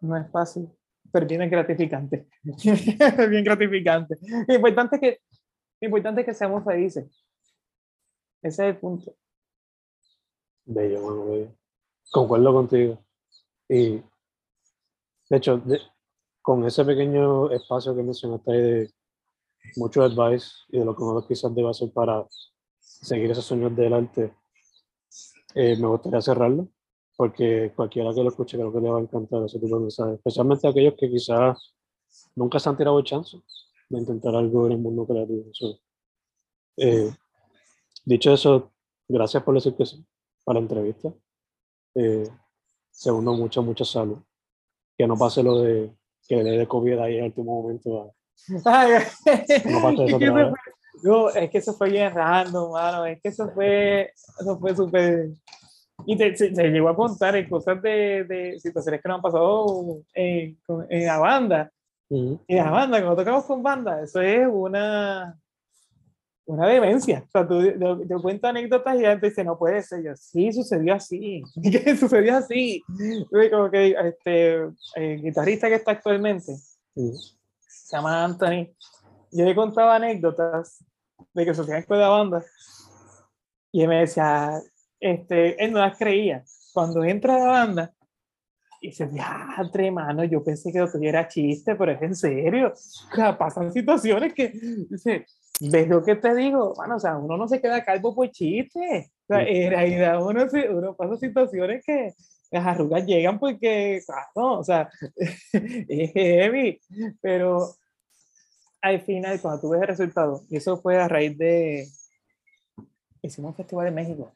no es fácil, pero <laughs> bien gratificante. bien gratificante. Lo importante es que, lo importante es que seamos felices. Ese es el punto. Bello, mano, bello. Concuerdo contigo. Y, de hecho, de- con ese pequeño espacio que mencionaste de mucho advice y de lo que uno quizás debe hacer para seguir esos sueños del arte, eh, me gustaría cerrarlo, porque cualquiera que lo escuche creo que le va a encantar ese tipo de mensajes, especialmente aquellos que quizás nunca se han tirado el chance de intentar algo en el mundo creativo. So, eh, dicho eso, gracias por decir que sí para la entrevista. Eh, segundo, mucha, mucha salud. Que no pase lo de que le dé COVID ahí en el último momento. Ay, No pasa eso <laughs> otra vez. no, es que eso fue bien random, mano. Es que eso fue, eso fue súper. Y te- se, se llegó a contar en cosas de, de situaciones que nos han pasado en, con- en la banda. En la banda, cuando tocamos con banda, eso es una. Una demencia. O sea, tú yo, yo cuento anécdotas y la gente dice, no puede ser. Yo, sí, sucedió así. <laughs> ¿Qué sucedió así? Como que este, el guitarrista que está actualmente, se llama Anthony. Yo le contaba anécdotas de que fue de la banda y él me decía, este, él no las creía. Cuando entra la banda, y dice, diatre, mano, yo pensé que lo tuviera chiste, pero es en serio. O sea, pasan situaciones que, dice, ¿ves lo que te digo? Mano, o sea, uno no se queda calvo por chiste. O sea, en realidad uno, uno pasa situaciones que las arrugas llegan porque, claro, o sea, <laughs> es heavy, pero al final, cuando tú ves el resultado, y eso fue a raíz de, hicimos un festival en México,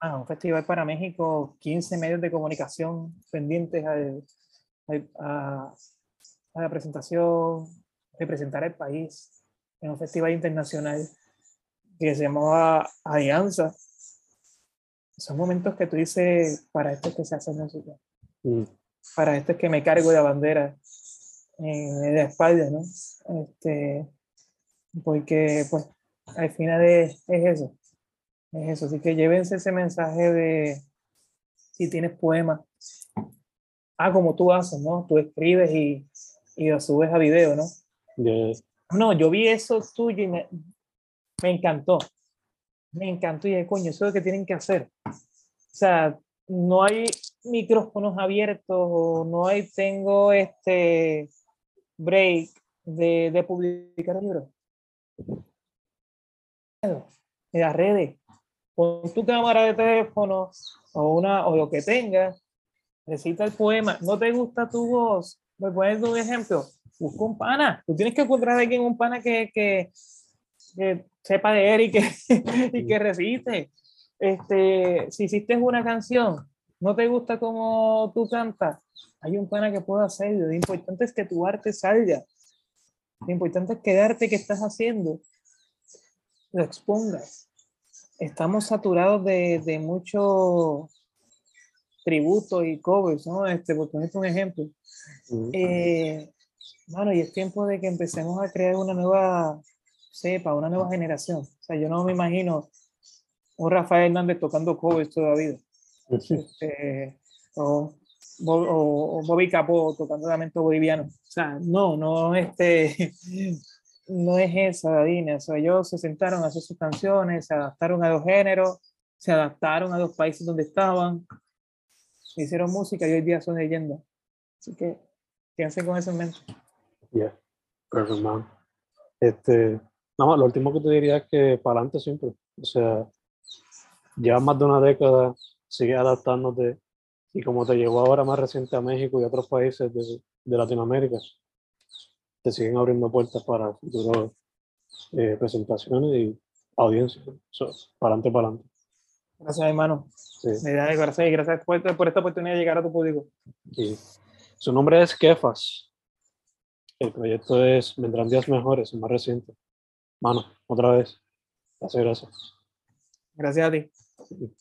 Ah, un festival para México, 15 medios de comunicación pendientes al- al- a, a la presentación, representar el país en un festival internacional que se llamaba Alianza. Son momentos que tú dices, para esto es que se hace música para esto es que me cargo la bandera en la espalda, ¿no? Este, porque, pues, al final es, es eso, es eso. Así que llévense ese mensaje de, si tienes poemas, ah, como tú haces, ¿no? Tú escribes y, y lo subes a video, ¿no? No, yo vi eso tuyo y me, me encantó. Me encantó y dije, coño, eso es lo que tienen que hacer. O sea, no hay micrófonos abiertos o no hay, tengo este break de, de publicar libros. En las redes, con tu cámara de teléfono o, una, o lo que tengas, recita el poema. ¿No te gusta tu voz? ¿Me pones un ejemplo? Busca un pana. Tú tienes que encontrar a alguien, un pana que, que, que sepa leer y que, <laughs> y que recite. Este, si hiciste una canción, no te gusta como tú cantas, hay un pana que puede hacerlo. Lo importante es que tu arte salga. Lo importante es que el arte que estás haciendo lo expongas. Estamos saturados de, de mucho tributo y covers, ¿no? Este, por ponerte un ejemplo. ujú. Eh, bueno, y es tiempo de que empecemos a crear una nueva cepa, una nueva generación. O sea, yo no me imagino un Rafael Hernández tocando covers todavía. Este, o, o, o Bobby Capó tocando lamento boliviano. O sea, no, no, este, no es esa línea. O sea, ellos se sentaron a hacer sus canciones, se adaptaron a dos géneros, se adaptaron a los países donde estaban, hicieron música y hoy día son leyendas. Así que quédense con eso en mente. Yeah, perfect, man. Este, nada lo último que te diría es que para adelante siempre. O sea, llevas más de una década, sigues adaptándote y como te llegó ahora más reciente a México y a otros países de, de Latinoamérica, te siguen abriendo puertas para futuras eh, presentaciones y audiencias. So, para adelante, para adelante. Gracias, hermano. Sí. Y gracias por, por esta oportunidad de llegar a tu público. Su nombre es Kefas. El proyecto es Vendrán días mejores, el más reciente. Mano, otra vez. Gracias, gracias. Gracias a ti. Sí.